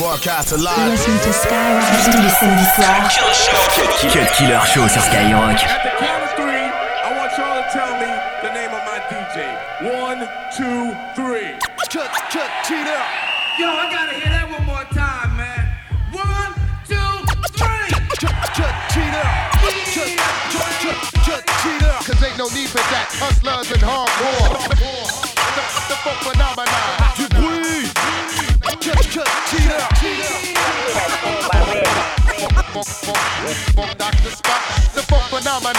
Broadcast live. Listen to Skyrock tous les samedis soirs. Cut Killer Show sur Skyrock. At the count of three, I want y'all to tell me the name of my DJ. One, two, three. Cut, cut, cheetah. Yo, I gotta hear that one more time, man. One, two, three. Cut, cut, cheetah. Cut, cut, cut, cut, cheetah. Cause ain't no need for that. Hustlers and hardcore. The, the funk phenomenon. Fuck, the fuck phenomenon.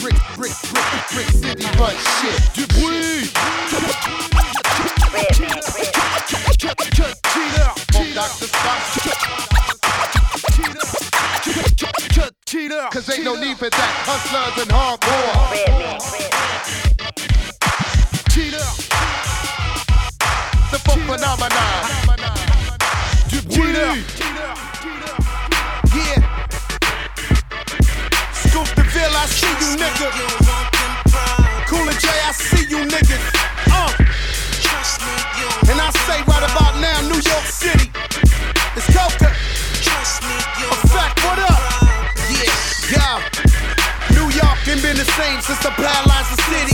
Brick, brick, yeah. Scoop the Ville, I see you nigga. Cooler J, I see you niggas. Uh. And I say right about now, New York City. It's Coca. Effect, what up? Yeah, yeah. New York ain't been the same since the city.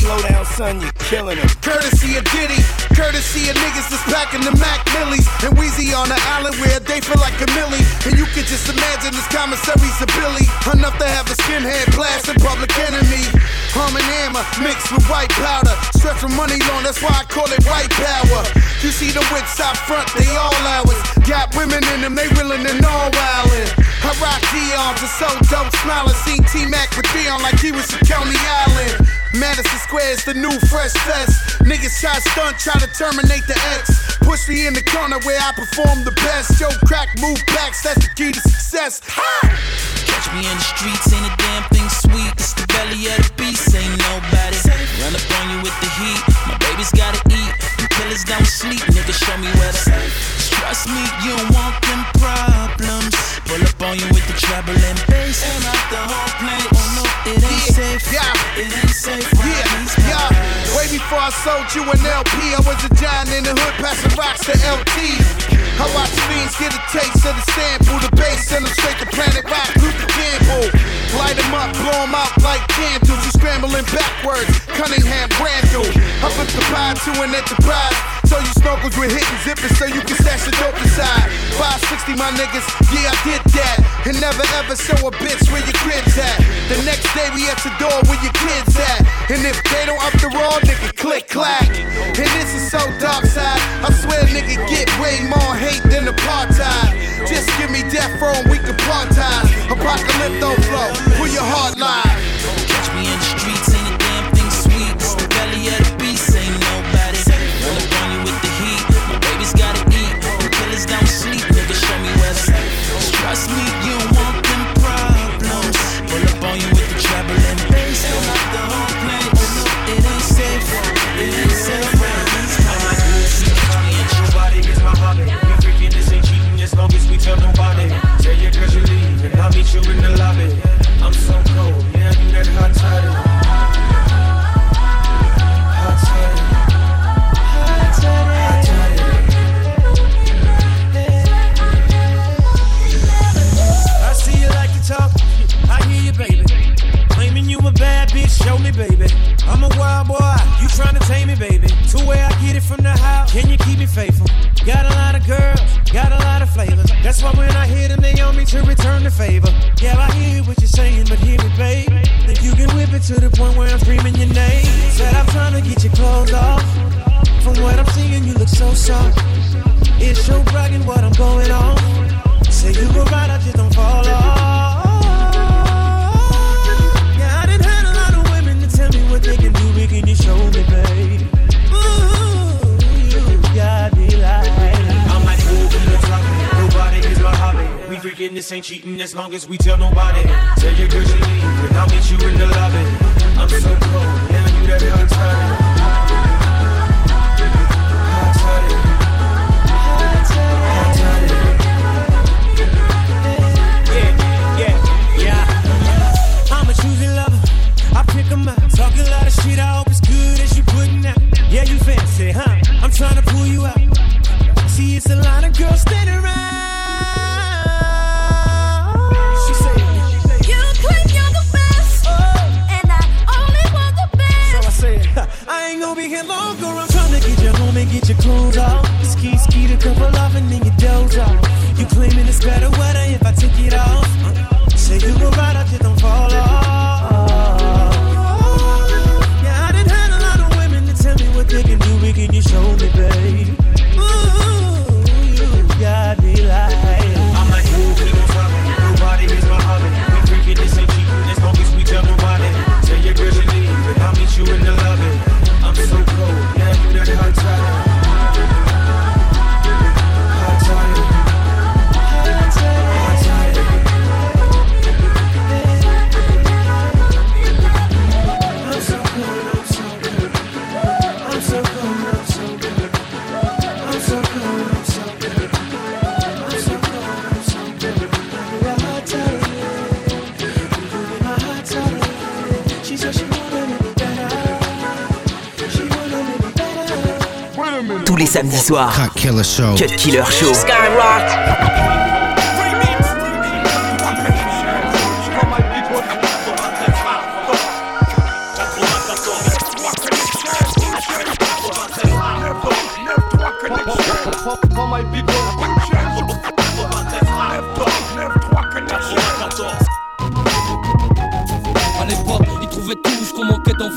Slow down, son, you're killing it. Courtesy of Diddy, courtesy of niggas that's packing the Mac Millies. And Weezy on the island where they feel like a millie. And you can just imagine this commissary's a Billy. Enough to have a skinhead blast in public enemy. Hum and hammer mixed with white powder. Stretch money long, that's why I call it white power. You see the wits out front, they all ours. Got women in them, they willing and all wildin'. I rock Dion's and so dope smiling. Seen T-Mac with Dion like he was from Coney Island. Madison Square is the new fresh fest. Niggas try stunt, try to terminate the X. Push me in the corner where I perform the best. Yo, crack, move backs, that's the key to success. Catch me in the streets, ain't a damn thing sweet. It's the belly of the beast, ain't nobody. Run up on you with the heat. Killers don't sleep, nigga. Show me where to. Trust me, you don't want them problems. Pull up on you with the treble and bass. And out the whole place. Oh no, it ain't safe. Yeah. It ain't safe. Yeah, yeah. Way before I sold you an LP, I was a giant in the hood, passing rocks to LT. I watch fiends get a taste of the sample, the bass, send them straight to Planet Rock, Luther Campbell. Light them up, blow them out like candles. You scrambling backwards, Cunningham Brandel. I put the pie to an enterprise. Snorkels with hitting zippers so you can stash the dope inside. 560, my niggas, yeah, I did that. And never ever show a bitch where your crib's at. The next day we at the door where your kids at. And if they don't up the raw, nigga, click clack. And this is so dark side. I swear, nigga, get way more hate than apartheid. Just give me death row and we can partize. Apocalypto flow, pull your heart live. It's so bragging what I'm going on. Say you were right, I just don't fall off. Yeah, I done had a lot of women to tell me what they can do, but can you show me, babe? Ooh, you got me like. I'm like, come on, drop it. Nobody is my hobby. We freaking this ain't cheating as long as we tell nobody. Tell you cause you leave and I'll meet you in the lobby. I'm so cold, yeah, you that hot toddy. Shit. I hope it's good as you putting out. Yeah, you fancy, huh? I'm trying to pull you out. See, it's a lot of girls les samedis soirs. Cut Killer Show. Cut Killer Show. Skyrock.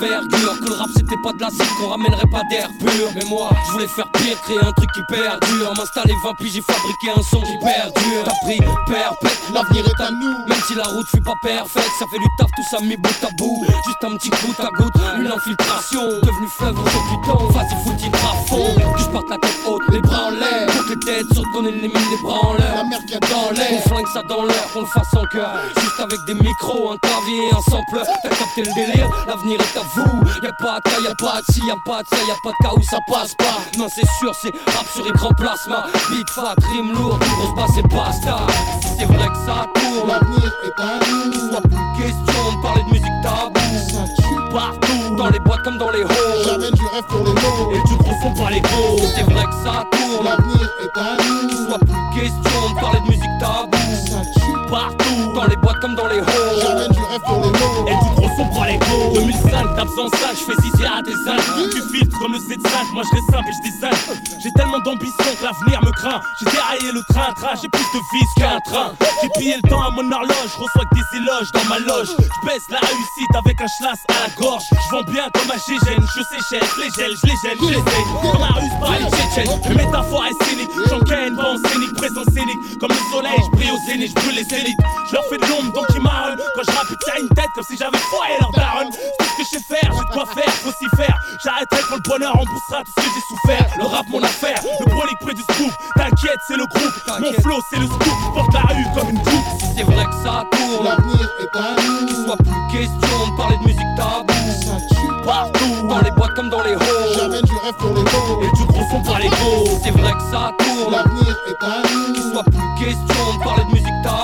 D'envergure Que le rap c'était pas de la cible, qu'on ramènerait pas d'air pur. Mais moi, je voulais faire pire, créer un truc qui perdure M'installer 20 puis j'ai fabriqué un son qui perdure T'as pris perpète, l'avenir est à nous. Même si la route fut pas parfaite, ça fait du taf tout ça mis bout à bout. Juste un petit goutte à goutte, une infiltration. Devenu fleuve au du temps, vas-y foutu à fond. Que je parte la tête haute, les bras en l'air. Pour que les têtes sautent, qu'on élimine les bras en l'air. La mer qui a dans l'air, on flingue ça dans l'air, qu'on le fasse en cœur. Juste avec des micros, un clavier un sampleur T'as capté le délire, l'avenir est à vous Y'a pas de cas, y'a pas de si, y'a pas de ça, y'a pas de cas où ça passe pas. Non c'est sûr, c'est rap sur écran plasma. Big fat, rime lourd, grosse basse et basta Si c'est vrai que ça tourne, l'avenir est à nous. Soit plus question de parler de musique tabou. Ça tue partout, dans les boîtes comme dans les halls. J'amène du rêve pour les mots. Et du gros son par les gros. Si c'est vrai que ça tourne, L'avenir est à nous. Soit plus question de parler de musique tabou. Ça tue Partout, dans les boîtes comme dans les halls. J'amène du rêve pour les mots. et du gros son prend les go 2005, d'absence 5, je fais à des âges Tu filtres comme le C5, moi je reste simple et je design J'ai tellement d'ambition que l'avenir me craint. J'ai déraillé le train, train, j'ai plus de vis qu'un train. J'ai pillé le temps à mon horloge, je reçois que des éloges dans ma loge. Je baisse la réussite avec un schlass à la gorge. Je vends bien comme un gégène, je séchelle, je les gèle, je les gèle, je les Dans la rue, c'est pas les tchétchènes, mes métaphores est scénique J'encaîne, en scénique, présence scénique. Comme le soleil, je brille au zénith, je brûle les Je leur fais de l'ombre donc ils marronnent Quand je rappe, ils tirent une tête comme si j'avais foiré leur daronne. C'est ce que je sais faire, j'ai de quoi faire, faut s'y faire. J'arrêterai quand le bonheur remboursera tout ce que j'ai souffert. Le rap mon affaire, le brolique près du scoop. T'inquiète c'est le groupe, mon flow c'est le scoop. Je porte la rue comme une coupe. Si c'est vrai que ça tourne, L'avenir est à nous. soit plus question de parler de musique tabou. Ça tue Partout, dans les boîtes comme dans les halls. J'amène du rêve pour les mots. Et du gros son par les gros. Si c'est vrai que ça tourne, L'avenir est à nous. soit plus question de parler de musique tabou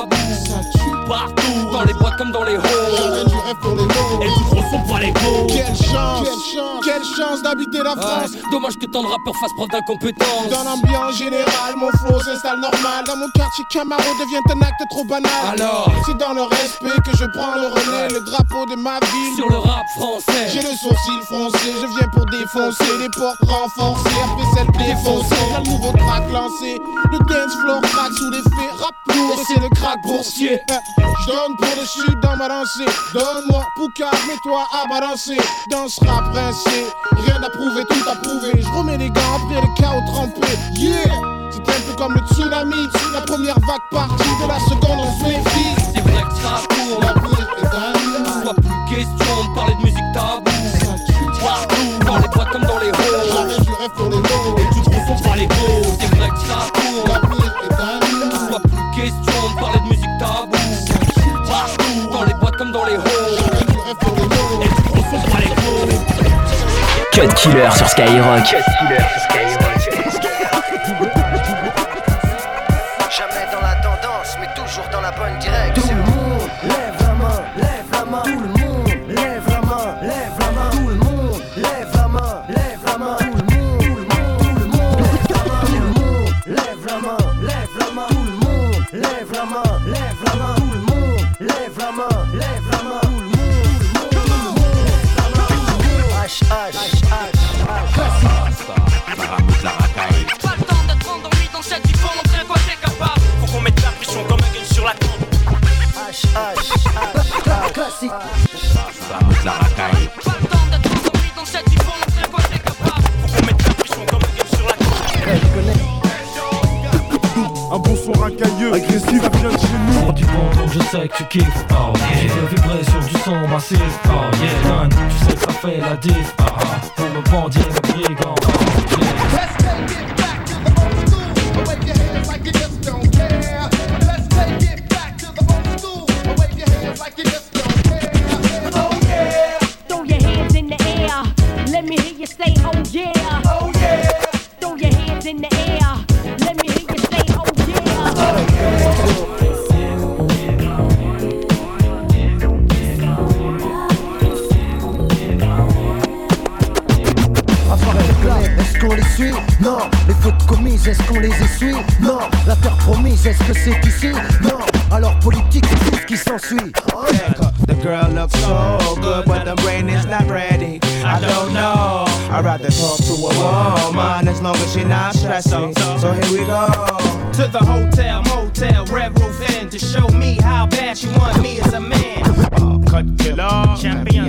comme dans les halls les mots. Gros les Quelle chance, quelle chance, d'habiter la France. Ouais, Dommage que tant de rappeurs fassent preuve d'incompétence Dans l'ambiance générale, mon flow s'installe normal. Dans mon quartier, Camaro devient un acte trop banal. Alors C'est dans le respect que je prends le relais, le drapeau de ma ville. Sur le rap français J'ai le sourcil foncé, je viens pour défoncer les portes renforcées, défoncées. Y'a le nouveau track lancé, le dance floor crack sous l'effet rap lourd, c'est le crack boursier. Je donne pour le sud dans ma lancée, donne-moi Pouka, mets-toi à balancer. Dans ce rap rincé, rien à prouver, tout à prouver. Je remets les gants après le chaos trempé, yeah! C'est un peu comme le tsunami, la première vague partie, de la seconde on se méfie. C'est vrai que ça L'avenir est Killer sur Skyrock. Je kiffes Oh yeah. J'ai fait vibrer sur du son massif Oh yeah. Man Tu sais que ça fait la diff. Ah est-ce qu'on les essuie Non. La terre promise, est-ce que c'est ici Non. Alors politique, c'est tout ce qui s'ensuit. The girl looks so good, but the brain is not ready. I don't know. I'd rather talk to a woman as long as she's not stressing. So here we go. To the hotel, motel, red roof inn to show me how bad she want me as a man. Cut killer, champion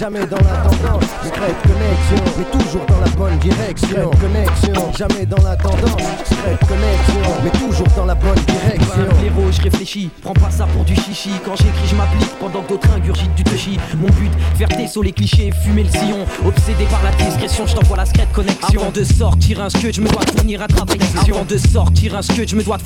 jamais dans la tendance. Discrète connexion, mais toujours dans la bonne direction. Connexion, jamais dans la tendance. Discrète connexion, mais toujours dans la bonne direction. L'héros, je réfléchis, prends pas ça pour du chichi. Quand j'écris, je m'applique pendant que d'autres ingurgitent du touchy. Mon but, faire sur les clichés, fumer le sillon. Obsédé par la discrétion, je t'envoie la secrète connexion. Avant de sortir un scud, je me dois de fournir un travail. Avant de sortir un scud, je me dois de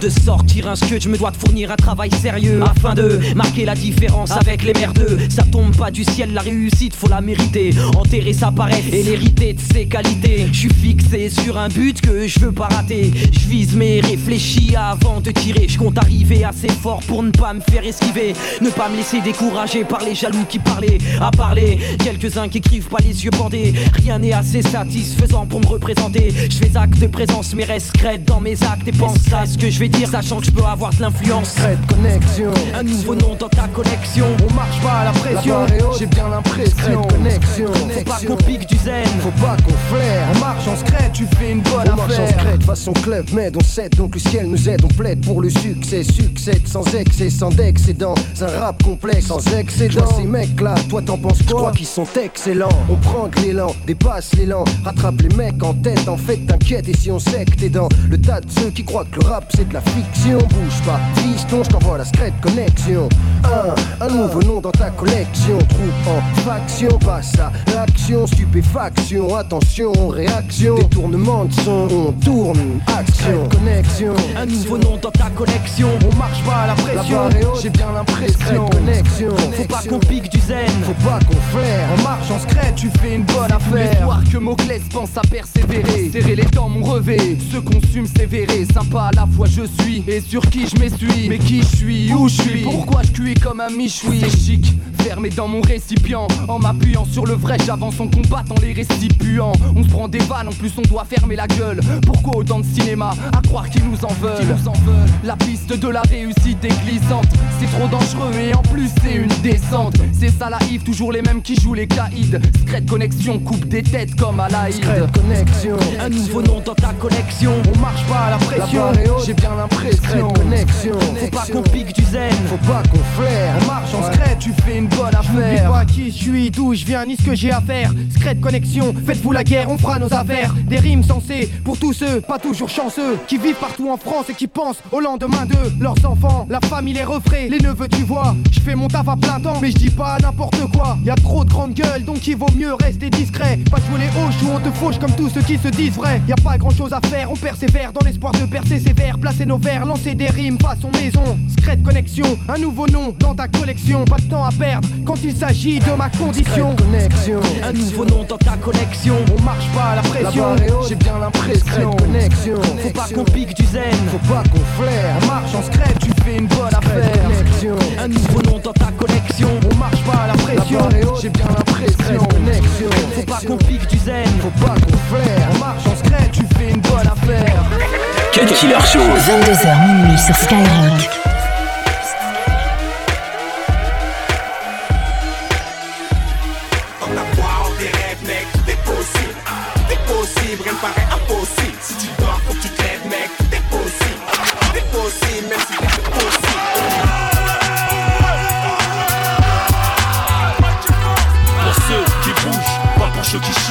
de sortir un scud, je me dois de fournir un travail sérieux afin de marquer la différence avec les merdeux. Ça tombe pas du ciel, la réussite faut la mériter. Enterrer sa paresse et l'hériter de ses qualités. Je suis fixé sur un but que je veux pas rater. Je vise mais réfléchis avant de tirer. Je compte arriver assez fort pour ne pas me faire esquiver. Ne pas me laisser décourager par les jaloux qui parlaient à parler. Quelques-uns qui écrivent pas les yeux bandés. Rien n'est assez satisfaisant pour me représenter. Je fais acte de présence, mais reste dans mes actes et pense à ce que je vais dire, sachant que je peux avoir de l'influence. Connexion, Un nouveau nom dans ta collection. on marche pas à la pression. J'ai bien l'impression. Connexion, Faut pas qu'on pique du zen. faut pas qu'on flaire. On marche en secret, tu fais une bonne On marche en affaire. secret, façon club, mais on cède, donc le ciel nous aide, on plaide pour le succès, succède sans excès, sans d'excédent, un rap complexe, sans excédent. Ces mecs là, toi t'en penses quoi crois qu'ils sont excellents, on prend de l'élan, dépasse l'élan, rattrape les mecs en tête, en fait t'inquiète, et si on sait que t'es dans le tas de ceux qui croient que le rap c'est de la fiction, bouge pas, fiston, je t'envoie la secrète connexion. Un, un nouveau nom dans ta collection, troupe en faction, passe à l'action, stupéfaction, attention, réaction, détournement de son, on tourne, action, connexion. Un nouveau nom dans ta collection. On marche pas à la pression. J'ai bien l'impression. Connexion. Faut pas qu'on pique du zen. Faut pas qu'on flaire. On marche en secret, tu fais une bonne affaire. L'histoire que Moclès pense à persévérer. Serrer les dents, mon revêt. Se consume, sévéré. Sympa à la fois, je suis. Et sur qui je m'essuie. Mais qui je suis, où je suis? Pourquoi je cuis comme un michoui? C'est chic, fermé dans mon récipient. En m'appuyant sur le vrai, j'avance en combattant les récipients. On se prend des vannes, en plus on doit fermer la gueule. Pourquoi autant de cinéma À croire qu'ils nous en veulent? nous en veulent. La piste de la réussite est glissante. C'est trop dangereux et en plus c'est une descente. C'est ça la Yves, toujours les mêmes qui jouent les caïds. Secret connexion, coupe des têtes comme à la connexion. Un nouveau nom dans ta collection. On marche pas à la pression. J'ai bien l'impression. Connexion. Faut pas qu'on pique du zen. Faut pas qu'on flaire. On marche en secret, tu fais une bonne affaire. Pas qui je suis, d'où je viens, ni ce que j'ai à faire. Secret connexion, faites-vous la guerre, on fera nos affaires. Des rimes sensées pour tous ceux, pas toujours chanceux, qui vivent partout en France et qui pensent au lendemain d'eux. Leurs enfants, la famille, les refraits, les neveux, tu vois. Je fais mon taf à plein temps, mais je dis pas n'importe quoi. Y a trop de grandes gueules, donc il vaut mieux rester discret. Pas jouer les hoches où on te fauche comme tous ceux qui se disent vrais. Y a pas grand chose à faire, on persévère dans l'espoir de percer ses vers, placer nos vers, lancer des rimes façon maison. Secret connexion, un nouveau nom dans ta collection. Pas de temps à perdre quand il s'agit de ma condition. Connexion. Un nouveau nom dans ta collection. On marche pas à la pression. J'ai bien l'impression. Connexion. Faut pas qu'on pique du zen. Faut pas qu'on flaire. On marche en secret, tu fais une bonne affaire. connexion. Un nouveau nom dans ta collection. On marche pas à la pression. J'ai bien l'impression. connexion. Faut pas qu'on pique du zen. Faut pas qu'on flaire. On marche en secret, tu fais une bonne affaire. Cut Killer Show. 22h minuit sur Skyrock. acho que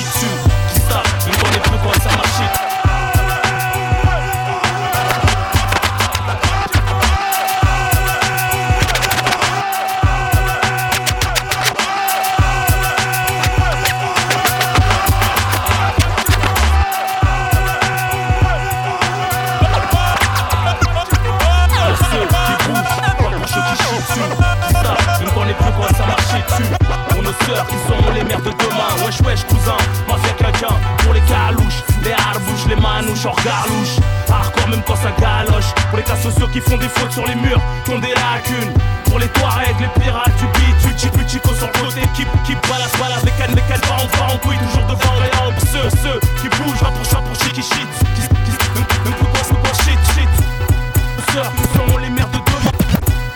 sur les murs, qui des lacunes. Pour les Touaregs, les pirates, tu bites, tu chic, tu chico sur le côté. Balance, balance, les cannes, les cannes, pas en pas en couille, toujours devant les hommes. Ceux, ceux qui bougent, va pour ça, pour chic, qui shit. Qui, qui, même pour quoi, quoi, shit, shit. Nos sœurs, nous serons les mères de demain.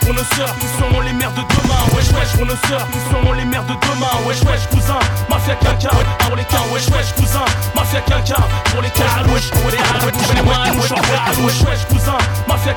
Pour nos sœurs, nous serons les mères de demain. Wesh, wesh, pour nos sœurs, nous serons les mères de demain. Wesh, wesh, cousin, mafia quelqu'un. Pour les cas, wesh, wesh, cousin, mafia quelqu'un. Pour les calouches, pour les en garde. Wesh, wesh, cousin,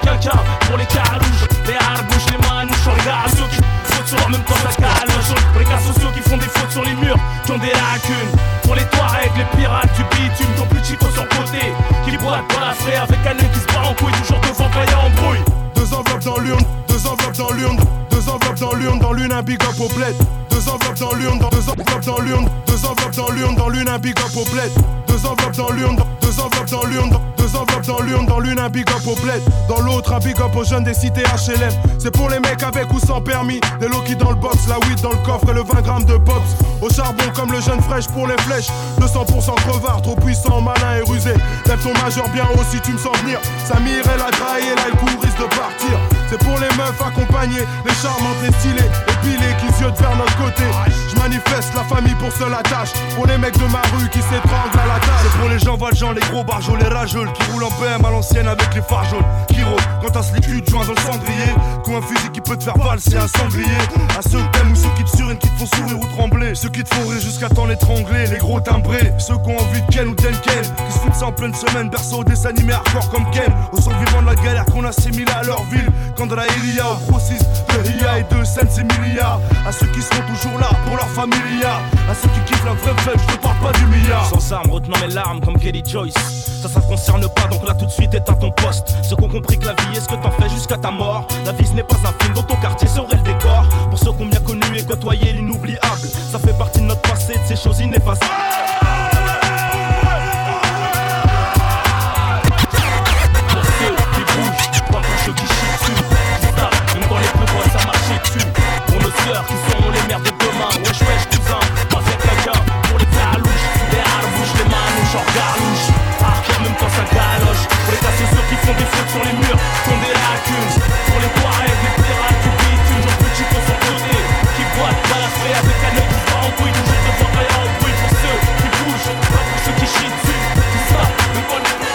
quelqu'un. Pour les calouches, les harbouches, les manouches, en garde. Ceux qui sur même quand ça galoche. Pour les cas sociaux qui font des fautes sur les murs, qui ont des lacunes. Pour les Touaregs, les pirates, du bitume, ton petit chico sur côté. Qui boite dans la frais avec un œil qui se bat en couille, toujours devant quand y a embrouille. Deux enveloppes dans l'urne, deux enveloppes dans l'urne, deux enveloppes dans l'urne, dans l'une un big up au bled. Deux enveloppes dans l'urne, dans deux enveloppes dans l'urne, deux enveloppes dans l'urne, dans l'une un big up au bled. Deux enveloppes dans l'urne, deux enveloppes dans l'urne, deux enveloppes dans l'urne, dans l'une un big up au bled. Dans l'autre un big up aux jeunes des cités HLM. C'est pour les mecs avec ou sans permis, des low dans le box, la weed dans le coffre et le 20 grammes de pops. Au charbon comme le jeune fraîche pour les flèches. 200% crevard, trop puissant, malin et rusé. Lève ton majeur bien haut si tu me sens venir. Samir, elle a trahi, là, le coup risque de partir. C'est pour les meufs accompagnées, les charmantes, les stylées, épilées qui ziotent vers notre côté. Manifeste la famille pour seule attache. Pour les mecs de ma rue qui s'étranglent à la tâche. C'est pour les gens valjean, les gros barjols, les rageuls Qui roulent en BM à l'ancienne avec les phares jaunes Qui rôdent quand les culs de joint dans le cendrier. Ont un fusil qui peut te faire valser un sanglier. À ceux que t'aimes ou ceux qui te surinent, qui te font sourire ou trembler. Ceux qui te font rire jusqu'à temps l'étrangler Les gros timbrés, ceux qui ont envie de Ken ou d'Enken Qui se foutent ça en pleine semaine, berceau des animés hardcore comme Ken. Aux survivants de la galère qu'on assimile à leur ville. Quand de la Elia au process de Ria et de Sense Emilia À ceux qui seront toujours là pour leur familia À ceux qui kiffent la vraie fête, je te parle pas du milliard Sans armes, retenant mes larmes comme Kelly Joyce. Ça, ça te concerne pas, donc là tout de suite éteins ton poste. Ceux qui ont compris que la vie est ce que t'en fais jusqu'à ta mort. La vie ce n'est pas un film dont ton quartier serait le décor. Pour ceux qui ont bien connu et côtoyé l'inoubliable, ça fait partie de notre passé, de ces choses ineffaçables. Qui chient dessus. Même quand les ça marchait dessus. Pour nos sœurs qui seront les mères de Wesh, wesh, cousin, fait. Pour les calouches, les les. Hardcore même. Pour les qui font des sur les murs, qui ont des lacunes. Pour les Touaregs, les pirates, du bitume, genre petit qu'on côté. Qui boitent, balafrés avec un œil qui en ceux qui bougent, pas pour ceux qui chient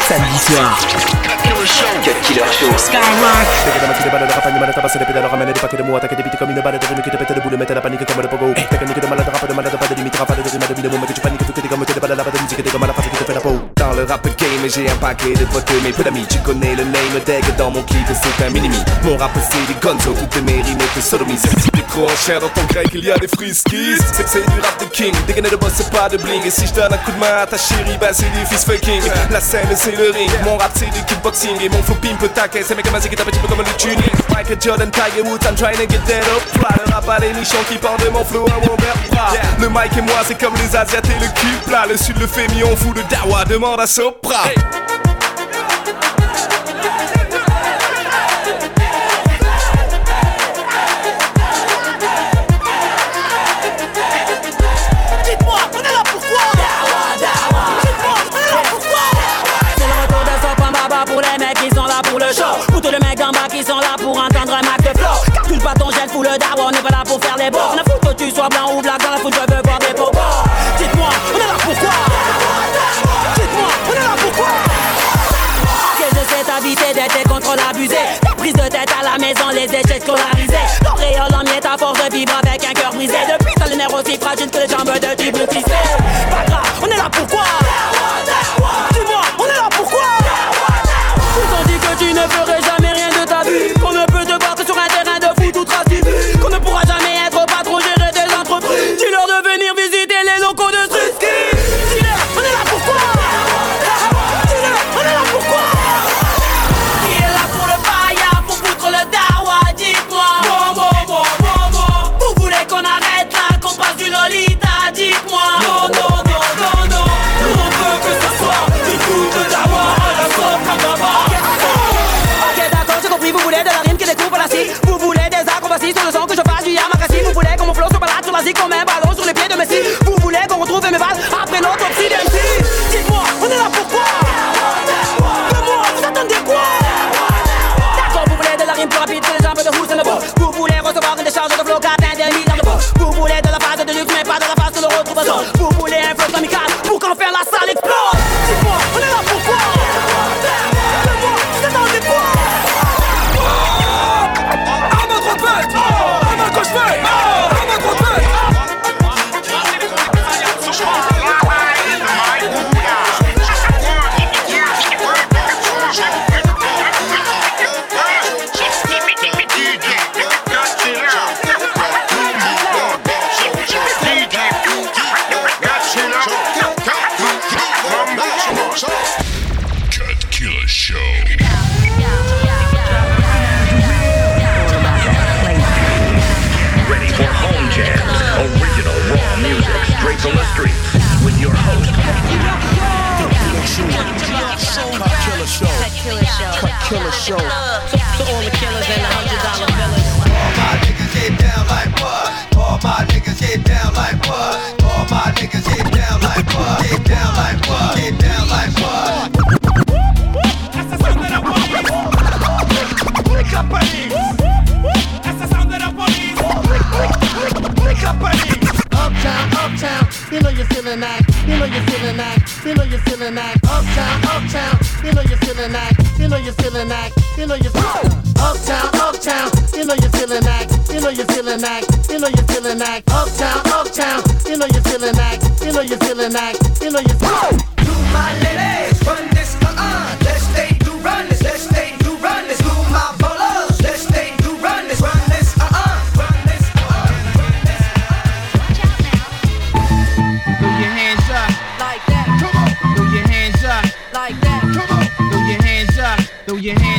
Samedi soir. Skyrock. Malade, pédales, des paquets de mots, attaquer des bites comme une balle de rime qui te pète le boule, mettre la panique comme le pogo. Technique de malade, rap de malade, pas de limite, rap de rime, de vie de mots, mais que tu paniques, tout que t'es comme t'es balles, la de musique, t'es comme la face qui te fait la peau. Dans le rap game, j'ai un paquet de potes, mes peu d'amis, tu connais le name tag dans mon clip, c'est un minimi. Mon rap c'est des gonzo, toutes mes rimes te sodomie. Trop chair dans ton grec, il y a des friskies. C'est c'est du rap de king, dégainer de boss, c'est pas de bling. Et si je donne un coup de main à ta chérie, bah c'est du fist fucking. La scène c'est le ring, mon rap c'est du kickboxing. Et mon flow pimp taquet, c'est mec comme un qui tape un petit peu comme le tuning. Michael Jordan, Tiger Woods, I'm trying to get that up. Plat, le rap à l'émission qui parle de mon flow à mon vertebras. Le mic et moi, c'est comme les Asiates et le cul plat. Le sud le fait mis, on fout de dawa, demande à Sopra. Let's! All and the hundred dollar billers. All my niggas get down like what? All my niggas get down like what? All my niggas get down like what? Get down like what? Get down like what? Clica Paris Essa sound da police Clica Paris Uptown, uptown, you know you're feeling that, you know you're feeling that, you know you're feeling that. Uptown, uptown, you know you're feeling that, you know you're feeling that, you know you're feeling that. Uptown, uptown, you know you're feeling that, you know you're feeling that, you know you're feeling To my ladies, run this, uh-uh. Let's stay to run this, let's stay to run this. To my ballers, let's stay to run this, run this, uh-uh. Run this, Watch out now. Throw your hands up. Like that. Come on. Throw your hands up. Like that. Come on. Throw your hands up. Throw your hands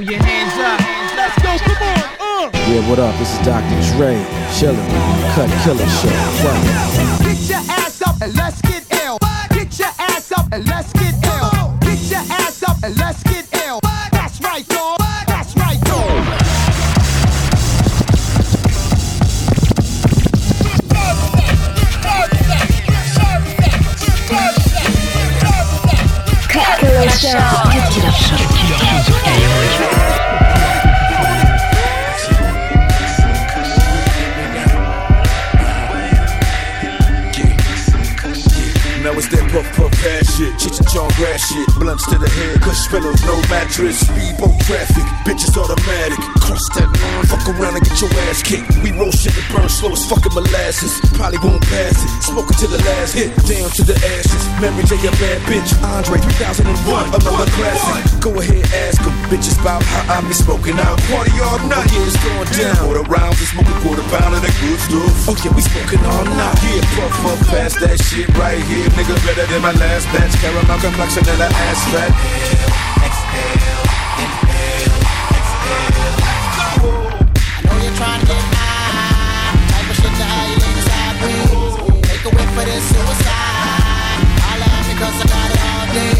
Throw your hands up. Let's go. Come on. Uh. Yeah, what up? This is Dr. Dre, chillin', Cut Killer Show. Right. of profession that puff puff shit, chich and chong grass shit, blunts to the head, cush pillows, no mattress, speedboat traffic, bitches automatic, cross that line, fuck around and get your ass kicked. We roll shit that burn slow as fucking molasses, probably won't pass it, smoking to the last hit, down to the ashes. Mary J a bad bitch, Andre 3001, another classic. Go ahead, ask them, bitches about how I be smoking out. Party all night, yeah, it's going down. Quarter rounds, we smoking quarter pound of that good stuff. Oh yeah, we smoking all night. Yeah, puff puff past that shit right here, nigga better than my last batch. Caramel complexion in the ass fat Exhale, exhale I know you're trying to get high Type of shit that Take a whiff this suicide. I laugh because I got it all day.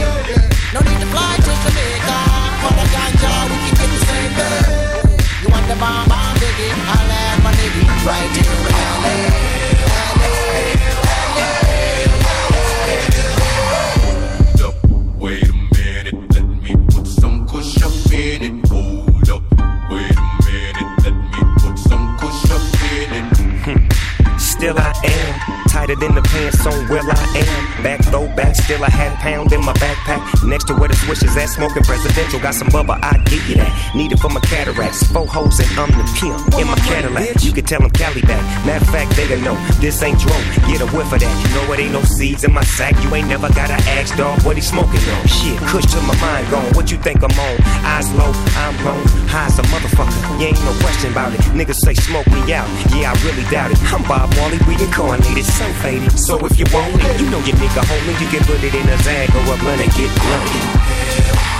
Is that smoking present? Presidential. Got some bubba, I give you that. Need it for my cataracts. Four hoes and I'm the pimp in my Cadillac. You can tell them Cali back. Matter of fact, they gon' know this ain't dro. Get a whiff of that. You know it ain't no seeds in my sack. You ain't never gotta ask dog what he smoking on. Shit, kush to my mind gone. What you think I'm on? Eyes low, I'm blown. High as a motherfucker. You ain't no question about it. Niggas say smoke me out. Yeah, I really doubt it. I'm Bob Marley reincarnated, so faded. So if you want it, you know your nigga homie. You can put it in a zag or a blunt and get blunted.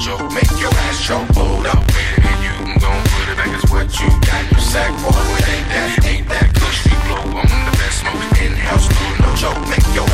mojo. Make your ass choke, Hold up, baby, and you can go put it back. It's what you got. You sack boy, it ain't that, ain't that. Kush, blow. I'm the best smoke in house. No joke. Make your